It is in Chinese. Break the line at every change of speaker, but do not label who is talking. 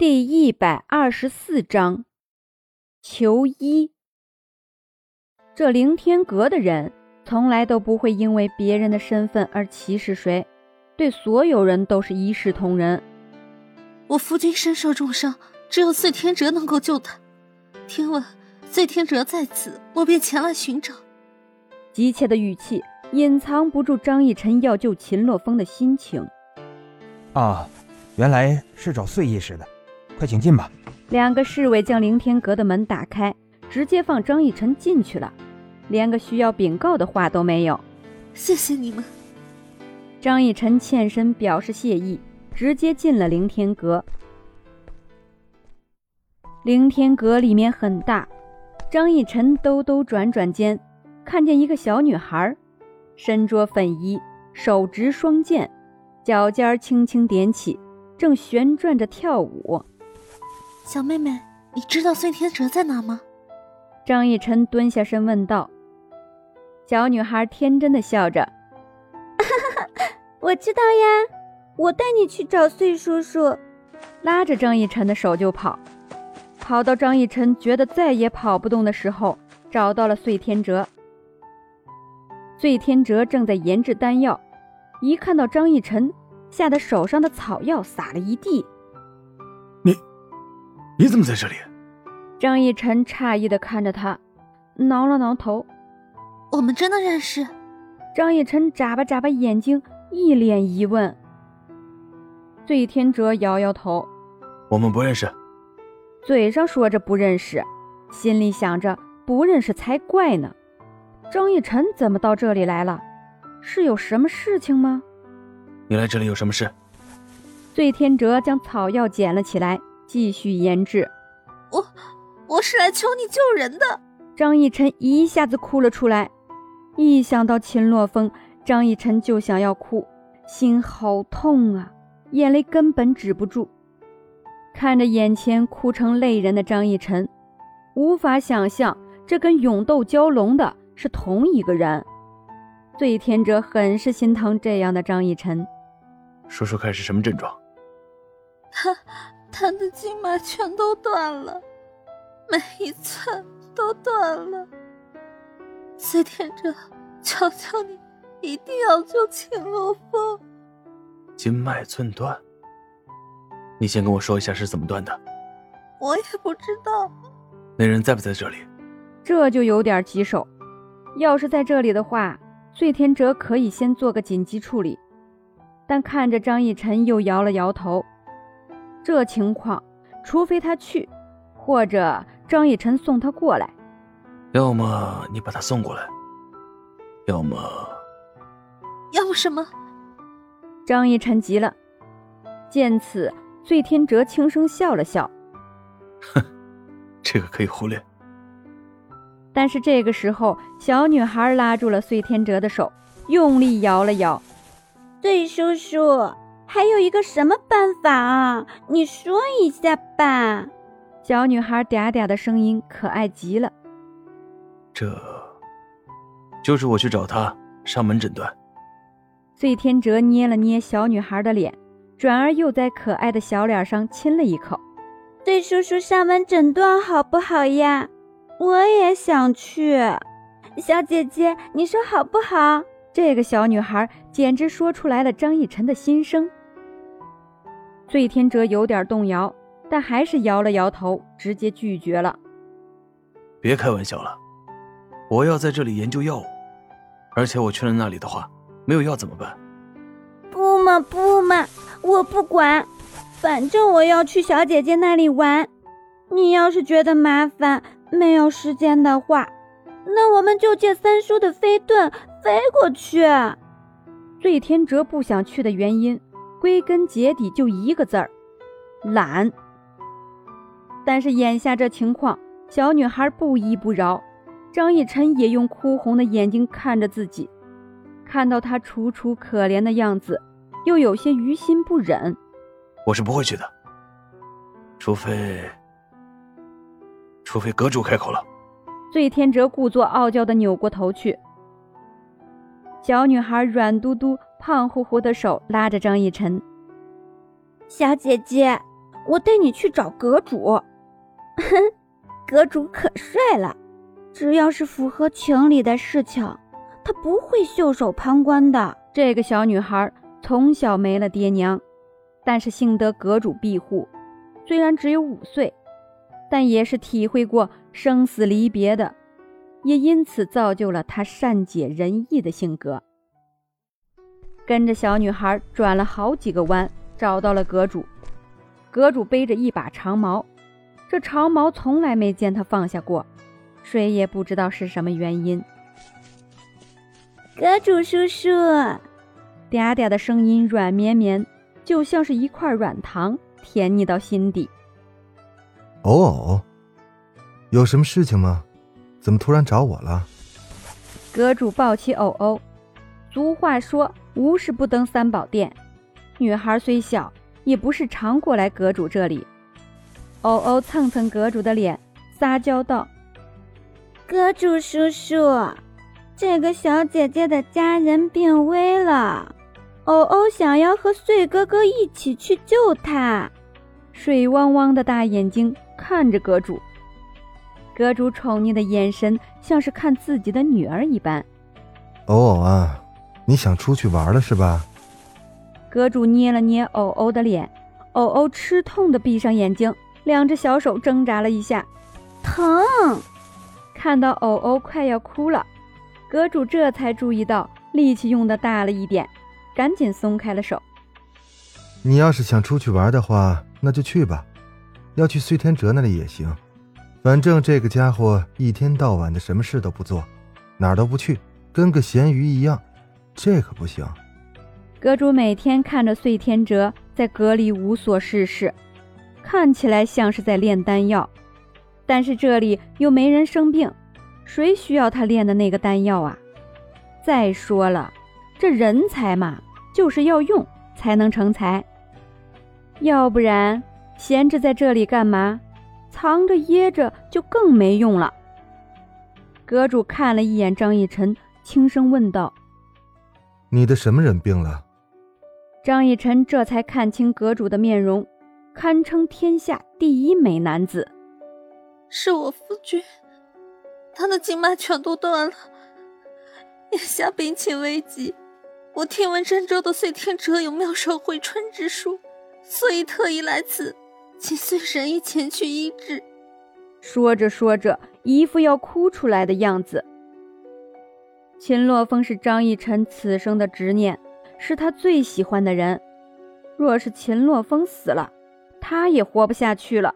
第一百二十四章，求医。这凌天阁的人从来都不会因为别人的身份而歧视谁，对所有人都是一视同仁。
我夫君身受重伤，只有碎天哲能够救他。听闻碎天哲在此，我便前来寻找。
急切的语气隐藏不住张逸晨要救秦洛风的心情。
啊，原来是找碎医师的。快请进吧。
两个侍卫将凌天阁的门打开，直接放张逸晨进去了，连个需要禀告的话都没有。
谢谢你们。
张逸晨欠身表示谢意，直接进了凌天阁。凌天阁里面很大，张逸晨兜兜转转间，看见一个小女孩，身着粉衣，手执双剑，脚尖轻轻点起，正旋转着跳舞。
小妹妹，你知道孙天哲在哪吗？
张逸晨蹲下身问道。小女孩天真的笑着：“
我知道呀，我带你去找穗叔叔。”
拉着张逸晨的手就跑，跑到张逸晨觉得再也跑不动的时候，找到了穗天哲。穗天哲正在研制丹药，一看到张逸晨，吓得手上的草药撒了一地。
你怎么在这里？
张逸晨诧异的看着他，挠了挠头。
我们真的认识？
张逸晨眨巴眨巴眼睛，一脸疑问。醉天哲摇摇头：“
我们不认识。”
嘴上说着不认识，心里想着不认识才怪呢。张逸晨怎么到这里来了？是有什么事情吗？
你来这里有什么事？
醉天哲将草药捡了起来。继续研制，
我我是来求你救人的。
张逸晨一下子哭了出来，一想到秦洛风，张逸晨就想要哭，心好痛啊，眼泪根本止不住。看着眼前哭成泪人的张逸晨，无法想象这跟勇斗蛟龙的是同一个人。醉天者很是心疼这样的张逸晨，
说说看是什么症状？
他。他的经脉全都断了，每一寸都断了。司天哲，求求你，一定要救秦洛风。
经脉寸断，你先跟我说一下是怎么断的。
我也不知道。
那人在不在这里？
这就有点棘手。要是在这里的话，醉天哲可以先做个紧急处理。但看着张逸晨，又摇了摇头。这情况，除非他去，或者张逸晨送他过来。
要么你把他送过来，要么……
要么什么？
张逸晨急了。见此，醉天哲轻声笑了笑：“
哼，这个可以忽略。”
但是这个时候，小女孩拉住了醉天哲的手，用力摇了摇：“
醉叔叔。”还有一个什么办法啊？你说一下吧。
小女孩嗲嗲的声音可爱极了。
这，就是我去找他上门诊断。
醉天哲捏了捏小女孩的脸，转而又在可爱的小脸上亲了一口。
对叔叔上门诊断好不好呀？我也想去。小姐姐，你说好不好？
这个小女孩简直说出来了张逸晨的心声。醉天哲有点动摇，但还是摇了摇头，直接拒绝了。
别开玩笑了，我要在这里研究药物，而且我去了那里的话，没有药怎么办？
不嘛不嘛，我不管，反正我要去小姐姐那里玩。你要是觉得麻烦，没有时间的话，那我们就借三叔的飞盾飞过去。
醉天哲不想去的原因。归根结底就一个字儿，懒。但是眼下这情况，小女孩不依不饶，张逸晨也用哭红的眼睛看着自己，看到她楚楚可怜的样子，又有些于心不忍。
我是不会去的，除非，除非阁主开口了。
醉天哲故作傲娇的扭过头去，小女孩软嘟嘟。胖乎乎的手拉着张逸晨，
小姐姐，我带你去找阁主。阁主可帅了，只要是符合情理的事情，他不会袖手旁观的。
这个小女孩从小没了爹娘，但是幸得阁主庇护，虽然只有五岁，但也是体会过生死离别的，也因此造就了她善解人意的性格。跟着小女孩转了好几个弯，找到了阁主。阁主背着一把长矛，这长矛从来没见他放下过，谁也不知道是什么原因。
阁主叔叔，
嗲嗲的声音软绵绵，就像是一块软糖，甜腻到心底。
偶偶，有什么事情吗？怎么突然找我了？
阁主抱起偶偶。俗话说，无事不登三宝殿。女孩虽小，也不是常过来阁主这里。偶偶蹭蹭阁主的脸，撒娇道：“
阁主叔叔，这个小姐姐的家人病危了，偶偶想要和穗哥哥一起去救她。”
水汪汪的大眼睛看着阁主，阁主宠溺的眼神像是看自己的女儿一般。
偶偶啊！你想出去玩了是吧？
阁主捏了捏偶偶的脸，偶偶吃痛的闭上眼睛，两只小手挣扎了一下，
疼。
看到偶偶快要哭了，阁主这才注意到力气用的大了一点，赶紧松开了手。
你要是想出去玩的话，那就去吧，要去碎天哲那里也行，反正这个家伙一天到晚的什么事都不做，哪儿都不去，跟个咸鱼一样。这可不行。
阁主每天看着碎天哲在阁里无所事事，看起来像是在炼丹药，但是这里又没人生病，谁需要他炼的那个丹药啊？再说了，这人才嘛，就是要用才能成才，要不然闲着在这里干嘛？藏着掖着就更没用了。阁主看了一眼张逸晨，轻声问道。
你的什么人病了？
张逸晨这才看清阁主的面容，堪称天下第一美男子。
是我夫君，他的经脉全都断了，眼下病情危急。我听闻郑州的碎天者有妙手回春之术，所以特意来此，请碎神医前去医治。
说着说着，一副要哭出来的样子。秦洛风是张逸晨此生的执念，是他最喜欢的人。若是秦洛风死了，他也活不下去了。